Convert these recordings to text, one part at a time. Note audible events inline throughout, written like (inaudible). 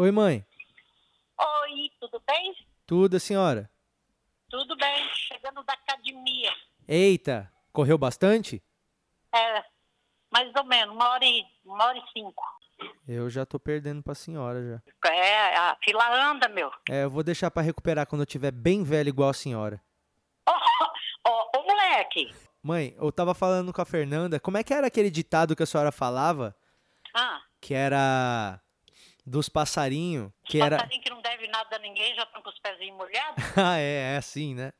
Oi, mãe. Oi, tudo bem? Tudo, a senhora? Tudo bem, chegando da academia. Eita, correu bastante? É, mais ou menos, uma hora e, uma hora e cinco. Eu já tô perdendo pra senhora já. É, a fila anda, meu. É, eu vou deixar pra recuperar quando eu tiver bem velho igual a senhora. Ô, ô, ô, moleque. Mãe, eu tava falando com a Fernanda, como é que era aquele ditado que a senhora falava? Ah, Que era dos passarinhos, que era... passarinho que não deve nada a ninguém, já estão com os pezinhos molhados. (laughs) ah, é, é assim, né?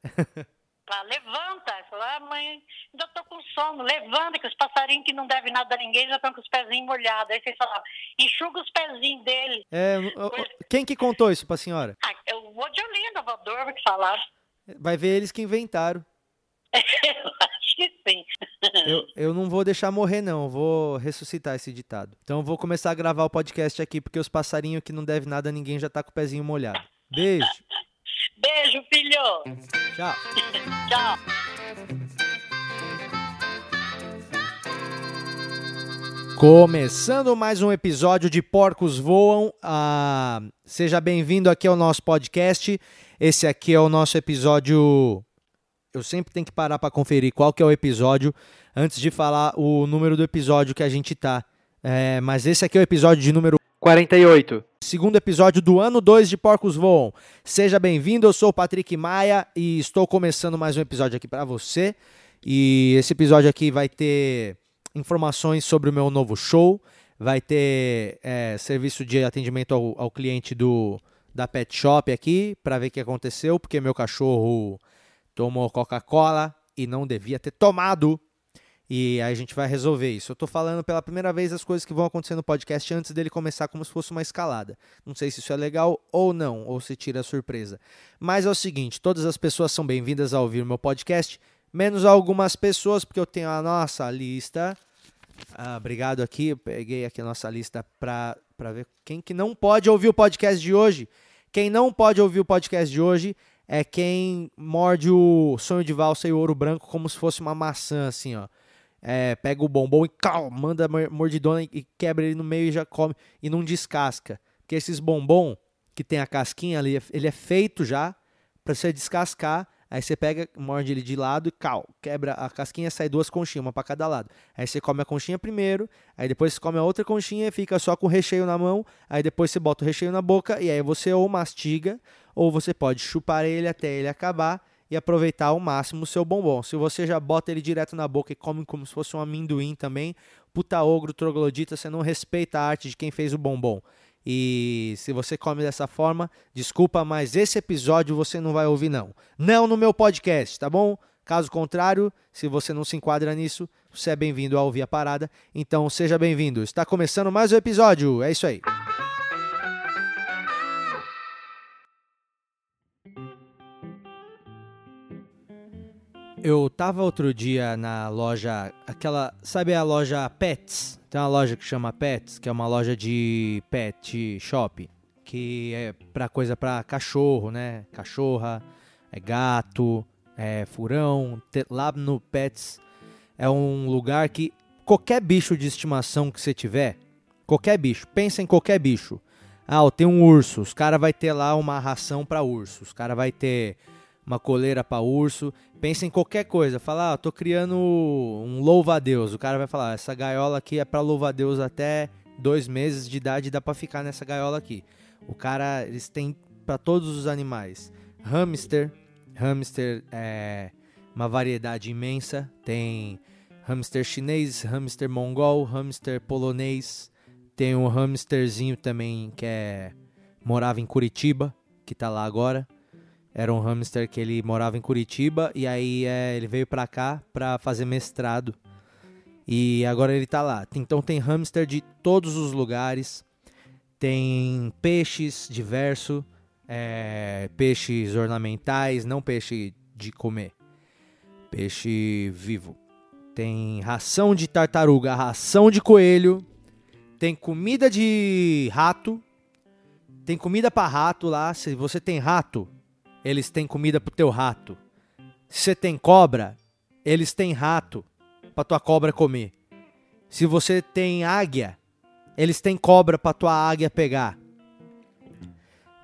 Fala, (laughs) levanta. Fala, ah, mãe, ainda tô com sono. Levanta, que os passarinhos que não devem nada a ninguém já estão com os pezinhos molhados. Aí você fala, enxuga os pezinhos dele. É, o- o- quem que contou isso pra senhora? Ah, eu vou de Olinda, Valdorva, que falaram. Vai ver eles que inventaram. (laughs) eu acho que sim. Eu, eu não vou deixar morrer, não. Vou ressuscitar esse ditado. Então eu vou começar a gravar o podcast aqui, porque os passarinhos que não devem nada a ninguém já tá com o pezinho molhado. Beijo. Beijo, filho. Tchau. (laughs) Tchau. Começando mais um episódio de Porcos Voam. Ah, seja bem-vindo aqui ao nosso podcast. Esse aqui é o nosso episódio. Eu sempre tenho que parar para conferir qual que é o episódio antes de falar o número do episódio que a gente tá. É, mas esse aqui é o episódio de número 48. Segundo episódio do ano 2 de Porcos Voam. Seja bem-vindo, eu sou o Patrick Maia e estou começando mais um episódio aqui para você. E esse episódio aqui vai ter informações sobre o meu novo show, vai ter é, serviço de atendimento ao, ao cliente do da Pet Shop aqui para ver o que aconteceu, porque meu cachorro tomou Coca-Cola e não devia ter tomado. E aí a gente vai resolver isso. Eu tô falando pela primeira vez as coisas que vão acontecer no podcast antes dele começar como se fosse uma escalada. Não sei se isso é legal ou não, ou se tira a surpresa. Mas é o seguinte, todas as pessoas são bem-vindas a ouvir meu podcast, menos algumas pessoas, porque eu tenho a nossa lista. Ah, obrigado aqui, peguei aqui a nossa lista para ver quem que não pode ouvir o podcast de hoje. Quem não pode ouvir o podcast de hoje é quem morde o sonho de valsa e o ouro branco como se fosse uma maçã, assim, ó. É, pega o bombom e cal, manda a mor- mordidona e- e quebra ele no meio e já come e não descasca. Porque esses bombom que tem a casquinha ali, ele é feito já para você descascar. Aí você pega, morde ele de lado e cal, quebra a casquinha, sai duas conchinhas, uma para cada lado. Aí você come a conchinha primeiro, aí depois você come a outra conchinha, fica só com o recheio na mão, aí depois você bota o recheio na boca e aí você ou mastiga ou você pode chupar ele até ele acabar e aproveitar ao máximo o seu bombom. Se você já bota ele direto na boca e come como se fosse um amendoim também, puta ogro, troglodita, você não respeita a arte de quem fez o bombom. E se você come dessa forma, desculpa, mas esse episódio você não vai ouvir não. Não no meu podcast, tá bom? Caso contrário, se você não se enquadra nisso, você é bem-vindo a ouvir a parada. Então seja bem-vindo. Está começando mais um episódio. É isso aí. Eu tava outro dia na loja, aquela, sabe a loja Pets? Tem uma loja que chama Pets, que é uma loja de pet shop, que é pra coisa pra cachorro, né? Cachorra, é gato, é furão. Lá no Pets é um lugar que qualquer bicho de estimação que você tiver, qualquer bicho, pensa em qualquer bicho. Ah, tenho um urso, os cara vai ter lá uma ração pra urso, os cara vai ter uma coleira pra urso. Pensa em qualquer coisa. Fala, ah, tô criando um louva-a-Deus. O cara vai falar, essa gaiola aqui é pra louva-a-Deus até dois meses de idade, dá pra ficar nessa gaiola aqui. O cara, eles têm pra todos os animais. Hamster, hamster é uma variedade imensa. Tem hamster chinês, hamster mongol, hamster polonês. Tem um hamsterzinho também que é morava em Curitiba, que tá lá agora. Era um hamster que ele morava em Curitiba e aí é, ele veio pra cá pra fazer mestrado. E agora ele tá lá. Então tem hamster de todos os lugares. Tem peixes diversos, é, peixes ornamentais, não peixe de comer. Peixe vivo. Tem ração de tartaruga, ração de coelho. Tem comida de rato. Tem comida pra rato lá. Se você tem rato, eles têm comida pro teu rato. Se você tem cobra, eles têm rato pra tua cobra comer. Se você tem águia, eles têm cobra pra tua águia pegar.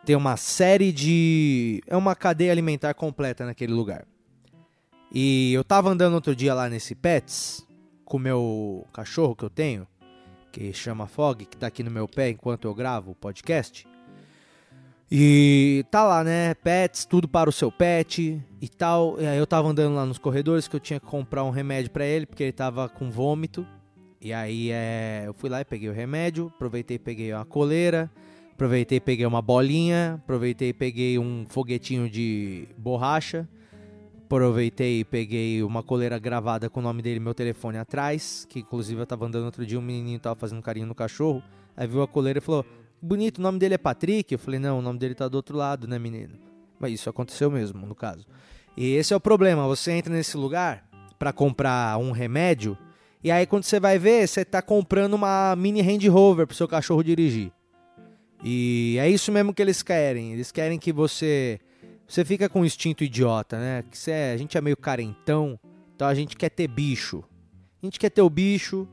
tem uma série de. É uma cadeia alimentar completa naquele lugar. E eu tava andando outro dia lá nesse Pets com o meu cachorro que eu tenho, que chama Fog, que tá aqui no meu pé enquanto eu gravo o podcast. E tá lá, né? Pets, tudo para o seu pet e tal. E aí eu tava andando lá nos corredores que eu tinha que comprar um remédio para ele, porque ele tava com vômito. E aí é, eu fui lá e peguei o remédio, aproveitei e peguei uma coleira, aproveitei e peguei uma bolinha, aproveitei e peguei um foguetinho de borracha, aproveitei e peguei uma coleira gravada com o nome dele e meu telefone atrás, que inclusive eu tava andando outro dia, um menininho tava fazendo carinho no cachorro, aí viu a coleira e falou: bonito, o nome dele é Patrick? Eu falei, não, o nome dele tá do outro lado, né, menino? Mas isso aconteceu mesmo, no caso. E esse é o problema, você entra nesse lugar para comprar um remédio, e aí quando você vai ver, você tá comprando uma mini Hand Rover pro seu cachorro dirigir. E é isso mesmo que eles querem. Eles querem que você você fica com um instinto idiota, né? Que é, a gente é meio carentão, então a gente quer ter bicho. A gente quer ter o bicho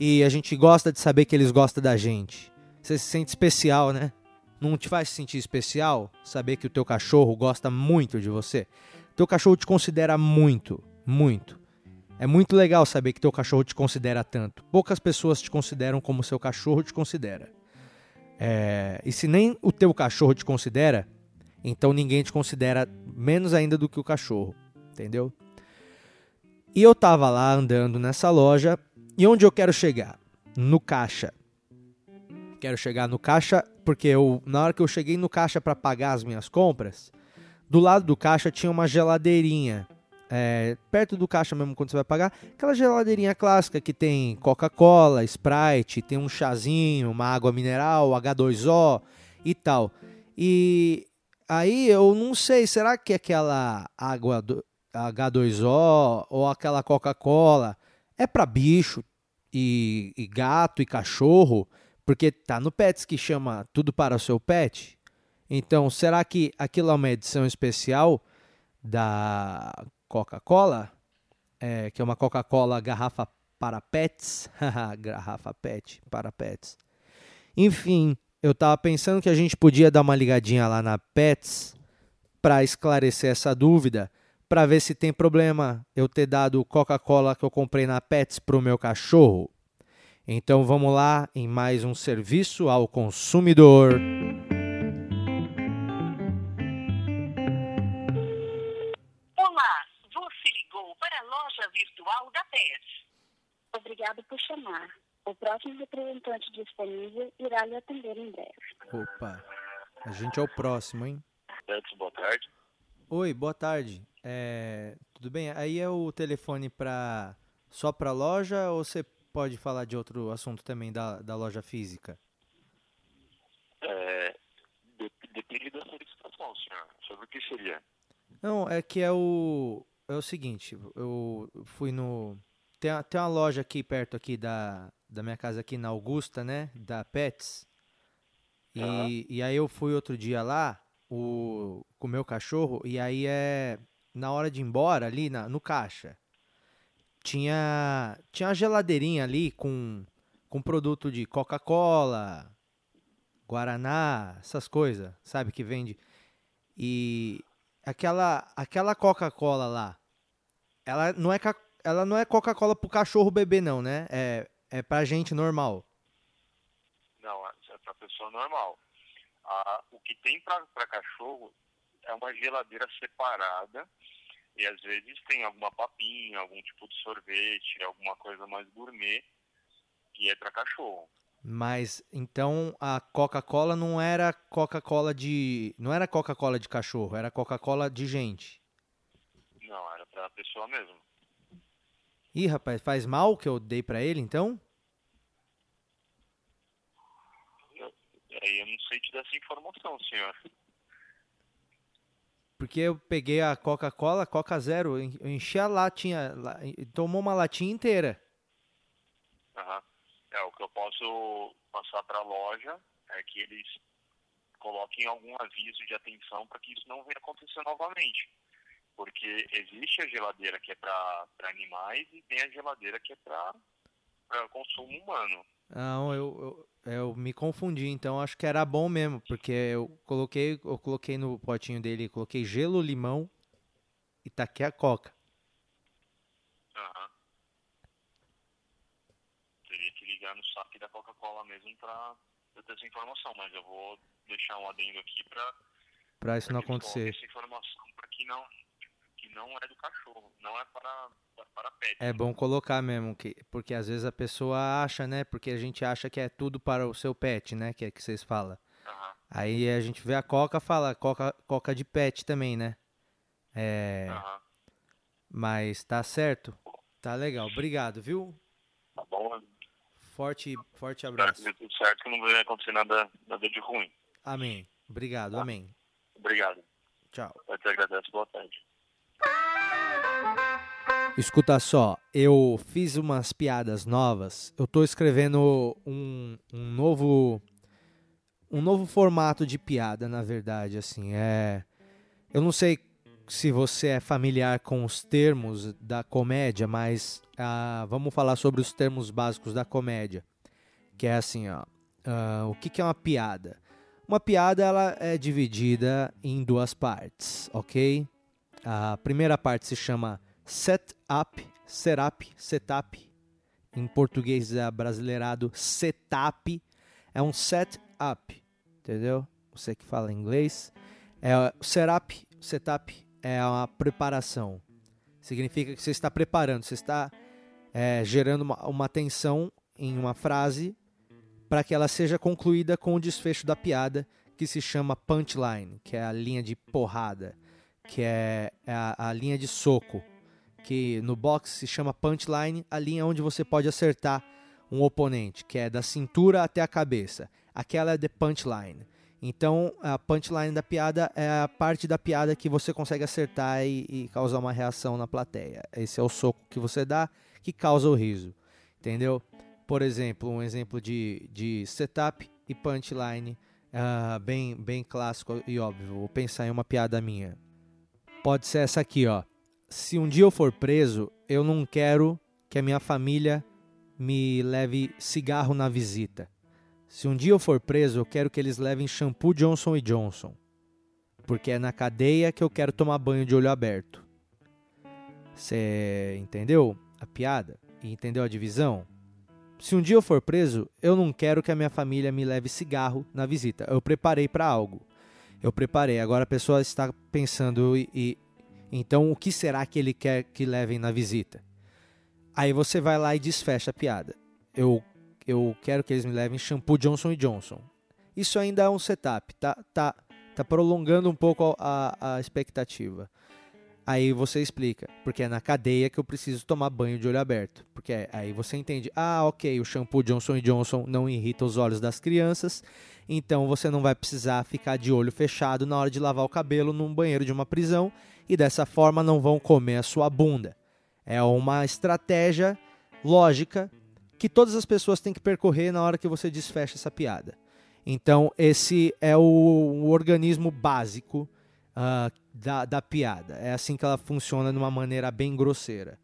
e a gente gosta de saber que eles gostam da gente. Você se sente especial, né? Não te faz se sentir especial saber que o teu cachorro gosta muito de você? Teu cachorro te considera muito, muito. É muito legal saber que teu cachorro te considera tanto. Poucas pessoas te consideram como seu cachorro te considera. É... E se nem o teu cachorro te considera, então ninguém te considera menos ainda do que o cachorro, entendeu? E eu tava lá andando nessa loja e onde eu quero chegar? No caixa quero chegar no caixa, porque eu, na hora que eu cheguei no caixa para pagar as minhas compras, do lado do caixa tinha uma geladeirinha. É, perto do caixa mesmo quando você vai pagar, aquela geladeirinha clássica que tem Coca-Cola, Sprite, tem um chazinho, uma água mineral, H2O e tal. E aí eu não sei, será que aquela água do H2O ou aquela Coca-Cola é para bicho e, e gato e cachorro? Porque tá no Pets que chama Tudo para o seu pet. Então, será que aquilo é uma edição especial da Coca-Cola? É, que é uma Coca-Cola garrafa para pets? (laughs) garrafa pet para pets. Enfim, eu tava pensando que a gente podia dar uma ligadinha lá na Pets para esclarecer essa dúvida, para ver se tem problema eu ter dado Coca-Cola que eu comprei na Pets pro meu cachorro. Então vamos lá em mais um serviço ao consumidor. Olá, você ligou para a loja virtual da PES. Obrigado por chamar. O próximo representante disponível irá lhe atender em breve. Opa, a gente é o próximo, hein? Pets, boa tarde. Oi, boa tarde. É, tudo bem? Aí é o telefone para só para loja ou você pode falar de outro assunto também da, da loja física? É, depende da solicitação, senhor. Sobre o que seria? Não, é que é o. É o seguinte, eu fui no. Tem, tem uma loja aqui perto aqui da, da minha casa aqui na Augusta, né? Da Pets. E, uhum. e aí eu fui outro dia lá o, com o meu cachorro, e aí é na hora de ir embora ali na, no caixa tinha tinha uma geladeirinha ali com com produto de Coca-Cola, Guaraná, essas coisas, sabe que vende. E aquela aquela Coca-Cola lá, ela não é ela não é Coca-Cola pro cachorro beber não, né? É é pra gente normal. Não, é pra pessoa normal. Ah, o que tem para cachorro é uma geladeira separada e às vezes tem alguma papinha, algum tipo de sorvete, alguma coisa mais gourmet que é para cachorro. Mas então a Coca-Cola não era Coca-Cola de, não era Coca-Cola de cachorro, era Coca-Cola de gente. Não, era para pessoa mesmo. Ih, rapaz, faz mal que eu dei para ele então? Eu, aí eu não sei te dar essa informação, senhor. Porque eu peguei a Coca-Cola, Coca Zero, eu enchi a latinha, tomou uma latinha inteira. Uhum. É, o que eu posso passar para a loja é que eles coloquem algum aviso de atenção para que isso não venha acontecer novamente. Porque existe a geladeira que é para animais e tem a geladeira que é para consumo humano. Não, eu, eu, eu me confundi, então acho que era bom mesmo, porque eu coloquei, eu coloquei no potinho dele, coloquei gelo, limão e taquei a coca. Aham. Teria que ligar no saque da Coca-Cola mesmo pra eu ter essa informação, mas eu vou deixar um adendo aqui pra, Pra isso pra não acontecer. essa informação pra que não, que não é do cachorro, não é para, para pet. É bom colocar mesmo, que, porque às vezes a pessoa acha, né? Porque a gente acha que é tudo para o seu pet, né? Que é que vocês falam. Aí a gente vê a coca, fala coca, coca de pet também, né? É, aham. mas tá certo. Tá legal. Obrigado, viu? Tá bom? Forte, forte Espero que abraço. tudo certo, que não vai acontecer nada, nada de ruim. Amém. Obrigado, amém. Obrigado. Tchau. Eu te agradeço. Boa tarde. Escuta só, eu fiz umas piadas novas. Eu tô escrevendo um, um novo um novo formato de piada, na verdade, assim, é eu não sei se você é familiar com os termos da comédia, mas ah, vamos falar sobre os termos básicos da comédia, que é assim, ó, ah, o que, que é uma piada? Uma piada ela é dividida em duas partes, ok? A primeira parte se chama setup, setup, setup. Em português é brasileirado setup. É um setup, entendeu? Você que fala inglês. É, setup, setup é uma preparação. Significa que você está preparando, você está é, gerando uma, uma tensão em uma frase para que ela seja concluída com o desfecho da piada, que se chama punchline, que é a linha de porrada, que é, é a, a linha de soco, que no boxe se chama punchline, a linha onde você pode acertar um oponente, que é da cintura até a cabeça. Aquela é the punchline. Então, a punchline da piada é a parte da piada que você consegue acertar e, e causar uma reação na plateia. Esse é o soco que você dá que causa o riso. Entendeu? Por exemplo, um exemplo de, de setup e punchline ah, bem, bem clássico e óbvio. Vou pensar em uma piada minha. Pode ser essa aqui, ó. Se um dia eu for preso, eu não quero que a minha família me leve cigarro na visita. Se um dia eu for preso, eu quero que eles levem shampoo Johnson Johnson. Porque é na cadeia que eu quero tomar banho de olho aberto. Você entendeu a piada? E entendeu a divisão? Se um dia eu for preso, eu não quero que a minha família me leve cigarro na visita. Eu preparei para algo. Eu preparei. Agora a pessoa está pensando e, e então o que será que ele quer que levem na visita? Aí você vai lá e desfecha a piada. Eu eu quero que eles me levem shampoo Johnson Johnson. Isso ainda é um setup, tá tá tá prolongando um pouco a, a expectativa. Aí você explica, porque é na cadeia que eu preciso tomar banho de olho aberto. Porque aí você entende, ah, ok, o shampoo Johnson Johnson não irrita os olhos das crianças, então você não vai precisar ficar de olho fechado na hora de lavar o cabelo num banheiro de uma prisão e dessa forma não vão comer a sua bunda. É uma estratégia lógica que todas as pessoas têm que percorrer na hora que você desfecha essa piada. Então, esse é o, o organismo básico uh, da, da, piada. É assim que ela funciona de uma maneira bem grosseira.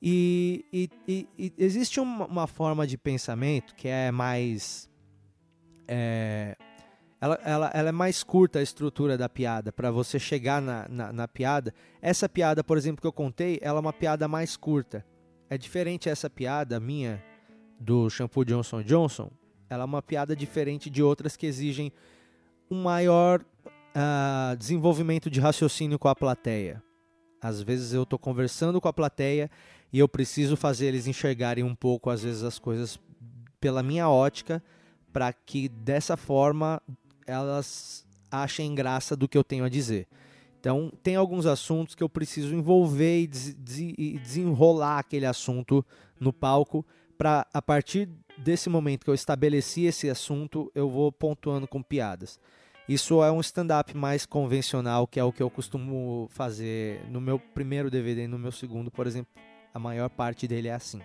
E, e, e, e existe uma, uma, forma de pensamento que é mais. É, ela, ela, ela, é mais curta a estrutura da piada para você chegar na, na, na, piada. Essa piada, por exemplo, que eu contei, ela é uma piada mais curta. É diferente essa piada minha do shampoo Johnson Johnson. Ela é uma piada diferente de outras que exigem um maior uh, desenvolvimento de raciocínio com a plateia. Às vezes eu estou conversando com a plateia e eu preciso fazer eles enxergarem um pouco, às vezes, as coisas pela minha ótica, para que dessa forma elas achem graça do que eu tenho a dizer. Então, tem alguns assuntos que eu preciso envolver e, des e desenrolar aquele assunto no palco, para a partir desse momento que eu estabeleci esse assunto, eu vou pontuando com piadas. Isso é um stand-up mais convencional, que é o que eu costumo fazer no meu primeiro DVD e no meu segundo, por exemplo. A maior parte dele é assim.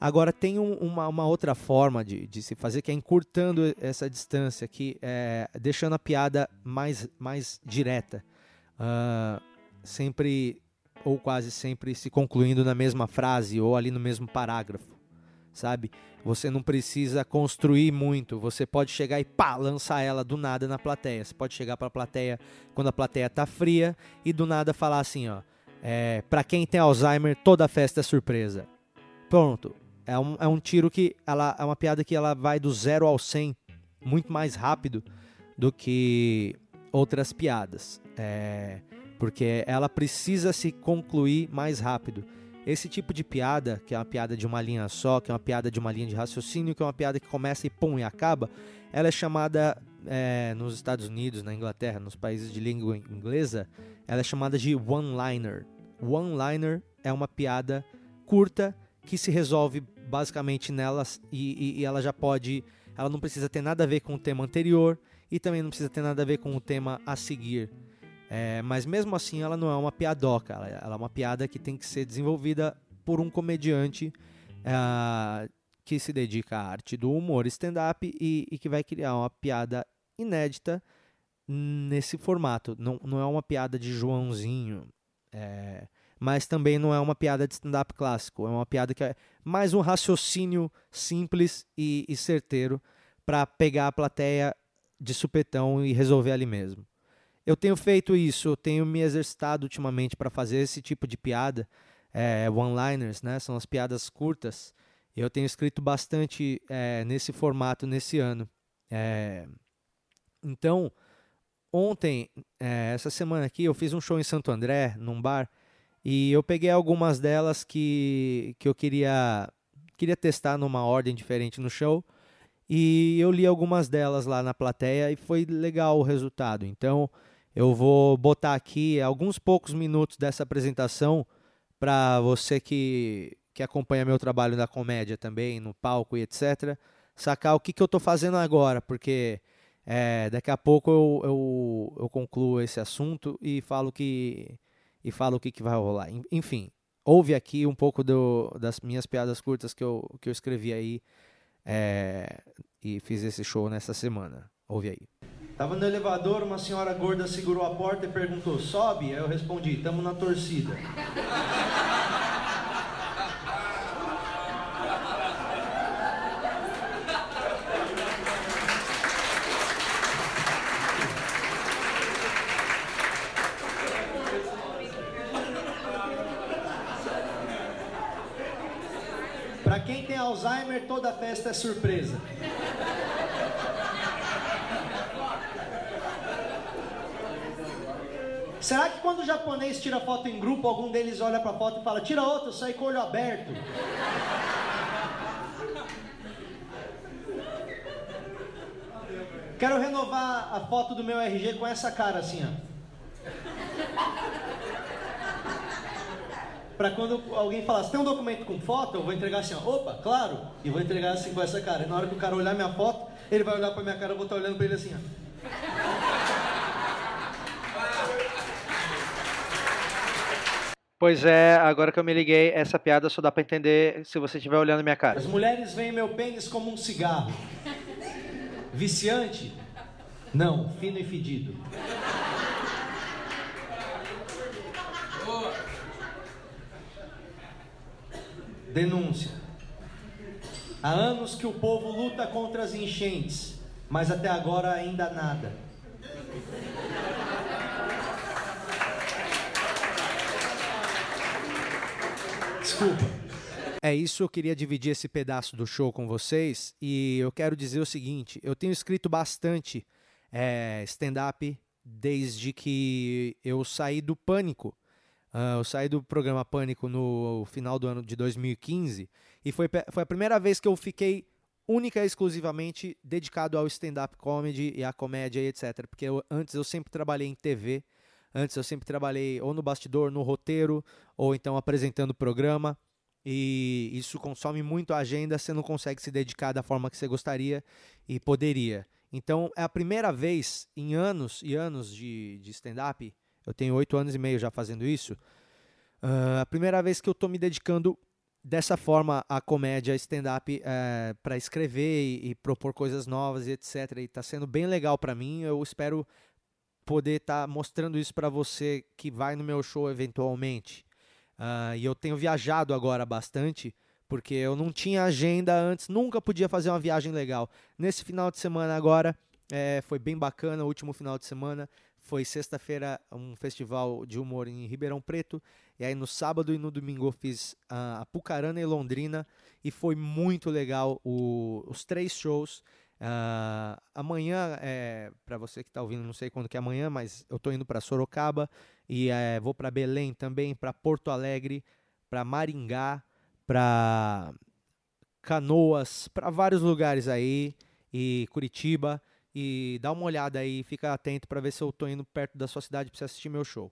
Agora, tem um, uma, uma, outra forma de, de, se fazer, que é encurtando essa distância, que é deixando a piada mais, mais direta. Uh, sempre, ou quase sempre, se concluindo na mesma frase ou ali no mesmo parágrafo. sabe? Você não precisa construir muito, você pode chegar e pá, lançar ela do nada na plateia. Você pode chegar para a plateia quando a plateia tá fria e do nada falar assim, ó, é, para quem tem Alzheimer, toda festa é surpresa. Pronto. É um, é um tiro que ela é uma piada que ela vai do zero ao 100 muito mais rápido do que outras piadas. É, porque ela precisa se concluir mais rápido. Esse tipo de piada, que é uma piada de uma linha só, que é uma piada de uma linha de raciocínio, que é uma piada que começa e pum e acaba, ela é chamada é, nos Estados Unidos, na Inglaterra, nos países de língua inglesa, ela é chamada de one-liner. One-liner é uma piada curta que se resolve basicamente nelas e, e, e ela já pode, ela não precisa ter nada a ver com o tema anterior e também não precisa ter nada a ver com o tema a seguir. É, mas mesmo assim ela não é uma piadoca, ela, ela, é uma piada que tem que ser desenvolvida por um comediante é, que se dedica à arte do humor stand-up e, e, que vai criar uma piada inédita nesse formato. Não, não é uma piada de Joãozinho, é, mas também não é uma piada de stand-up clássico. É uma piada que é mais um raciocínio simples e, e certeiro para pegar a plateia de supetão e resolver ali mesmo. Eu tenho feito isso, eu tenho me exercitado ultimamente para fazer esse tipo de piada, é, one-liners, né? São as piadas curtas. Eu tenho escrito bastante é, nesse formato nesse ano. É, então, ontem, é, essa semana aqui, eu fiz um show em Santo André, num bar, e eu peguei algumas delas que, que eu queria, queria testar numa ordem diferente no show. E eu li algumas delas lá na plateia e foi legal o resultado. Então, eu vou botar aqui alguns poucos minutos dessa apresentação para você que, que acompanha meu trabalho na comédia também, no palco e etc., sacar o que, que eu estou fazendo agora, porque é, daqui a pouco eu, eu, eu, concluo esse assunto e falo que e falo o que, que vai rolar. Enfim, ouve aqui um pouco do, das minhas piadas curtas que eu, que eu escrevi aí é, e fiz esse show nessa semana. Ouve aí. Tava no elevador, uma senhora gorda segurou a porta e perguntou: sobe? Aí eu respondi: tamo na torcida. Para quem tem Alzheimer, é surpresa. Será que quando o japonês tira foto em grupo, algum deles olha para a foto e fala: tira outra, eu saí com o olho aberto? Quero renovar a foto do meu RG com essa cara assim, ó. Pra quando alguém falar, você tem um documento com foto? Eu vou entregar assim, ó. Opa, claro! E vou entregar assim com essa cara. E na hora que o cara olhar minha foto, ele vai olhar pra minha cara, eu vou estar olhando pra ele assim, ó. Pois é, agora que eu me liguei, essa piada só dá pra entender se você estiver olhando minha cara. As mulheres veem meu pênis como um cigarro. Viciante? Não, fino e fedido. Denúncia. Há anos que o povo luta contra as enchentes, mas até agora ainda nada. Desculpa. É isso, eu queria dividir esse pedaço do show com vocês e eu quero dizer o seguinte: eu tenho escrito bastante é, stand-up desde que eu saí do Pânico. Uh, eu saí do programa Pânico no final do ano de 2015 e foi, foi a primeira vez que eu fiquei única e exclusivamente dedicado ao stand-up comedy e à comédia e etc. Porque eu, antes eu sempre trabalhei em TV Antes eu sempre trabalhei ou no bastidor, no roteiro, ou então apresentando programa. E isso consome muito a agenda, você não consegue se dedicar da forma que você gostaria e poderia. Então é a primeira vez em anos e anos de, de stand-up, eu tenho oito anos e meio já fazendo isso, uh, a primeira vez que eu estou me dedicando dessa forma à comédia stand-up eh, para escrever e, e, propor coisas novas e etc. E está sendo bem legal para mim. Eu espero poder estar tá mostrando isso para você que vai no meu show eventualmente. Uh, e eu tenho viajado agora bastante porque eu não tinha agenda antes, nunca podia fazer uma viagem legal. Nesse final de semana agora, é, foi bem bacana, o último final de semana. Foi sexta-feira um festival de humor em Ribeirão Preto. E aí no sábado e no domingo eu fiz uh, a Pucarana e Londrina. E foi muito legal o, os três shows. Uh, amanhã, é, para você que está ouvindo, não sei quando que é amanhã, mas eu estou indo para Sorocaba e é, vou para Belém também, para Porto Alegre, para Maringá, para Canoas, para vários lugares aí e Curitiba e dá uma olhada aí, fica atento para ver se eu estou indo perto da sua cidade para você assistir meu show.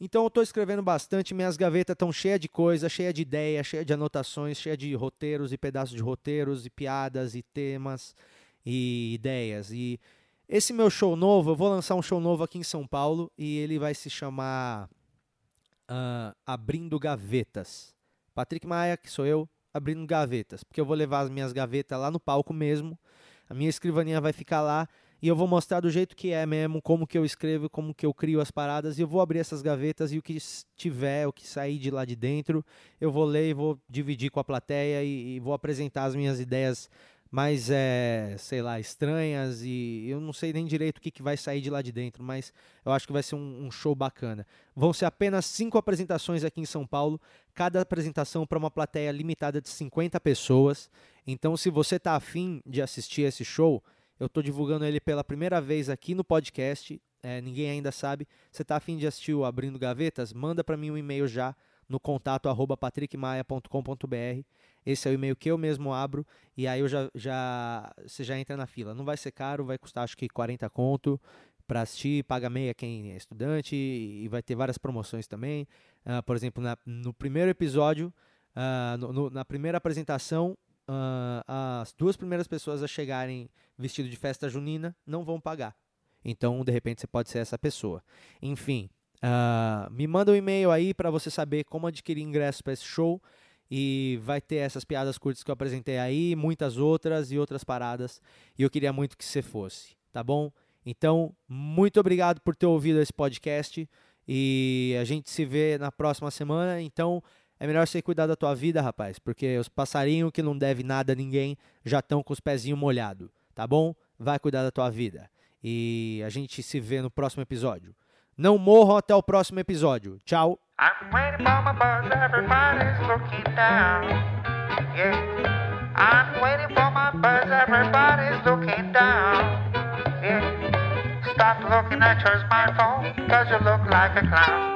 Então eu estou escrevendo bastante, minhas gavetas estão cheias de coisa, cheia de ideia, cheia de anotações, cheia de roteiros e pedaços de roteiros e piadas e temas e ideias. E esse meu show novo, eu vou lançar um show novo aqui em São Paulo e ele vai se chamar uh, Abrindo Gavetas. Patrick Maia, que sou eu, abrindo gavetas, porque eu vou levar as minhas gavetas lá no palco mesmo a minha escrivaninha vai ficar lá e eu vou mostrar do jeito que é mesmo, como que eu escrevo, como que eu crio as paradas, e eu vou abrir essas gavetas e o que tiver, o que sair de lá de dentro, eu vou ler e vou dividir com a plateia e, e vou apresentar as minhas ideias mais, é, sei lá, estranhas e eu não sei nem direito o que, que vai sair de lá de dentro, mas eu acho que vai ser um, um show bacana. Vão ser apenas cinco apresentações aqui em São Paulo, cada apresentação para uma plateia limitada de 50 pessoas. Então, se você está afim de assistir esse show, eu estou divulgando ele pela primeira vez aqui no podcast. É, ninguém ainda sabe. Você está afim de assistir o Abrindo Gavetas? Manda para mim um e-mail já no contato arroba patrickmaia.com.br. Esse é o e-mail que eu mesmo abro e aí eu já, já você já entra na fila. Não vai ser caro, vai custar acho que 40 conto para assistir, paga meia quem é estudante e vai ter várias promoções também. Uh, por exemplo, na, no primeiro episódio, uh, no, no, na primeira apresentação, uh, as duas primeiras pessoas a chegarem vestido de festa junina não vão pagar. Então, de repente, você pode ser essa pessoa. Enfim, me manda um e-mail aí para você saber como adquirir ingresso para esse show. E vai ter essas piadas curtas que eu apresentei aí, muitas outras e outras paradas. E eu queria muito que você fosse, tá bom? Então, muito obrigado por ter ouvido esse podcast. E a gente se vê na próxima semana. Então, é melhor você cuidar da tua vida, rapaz. Porque os passarinhos que não devem nada a ninguém já estão com os pezinhos molhados, tá bom? Vai cuidar da tua vida. E a gente se vê no próximo episódio. Não morram até o próximo episódio. Tchau. Stop looking at your smartphone, cause you look like a clown.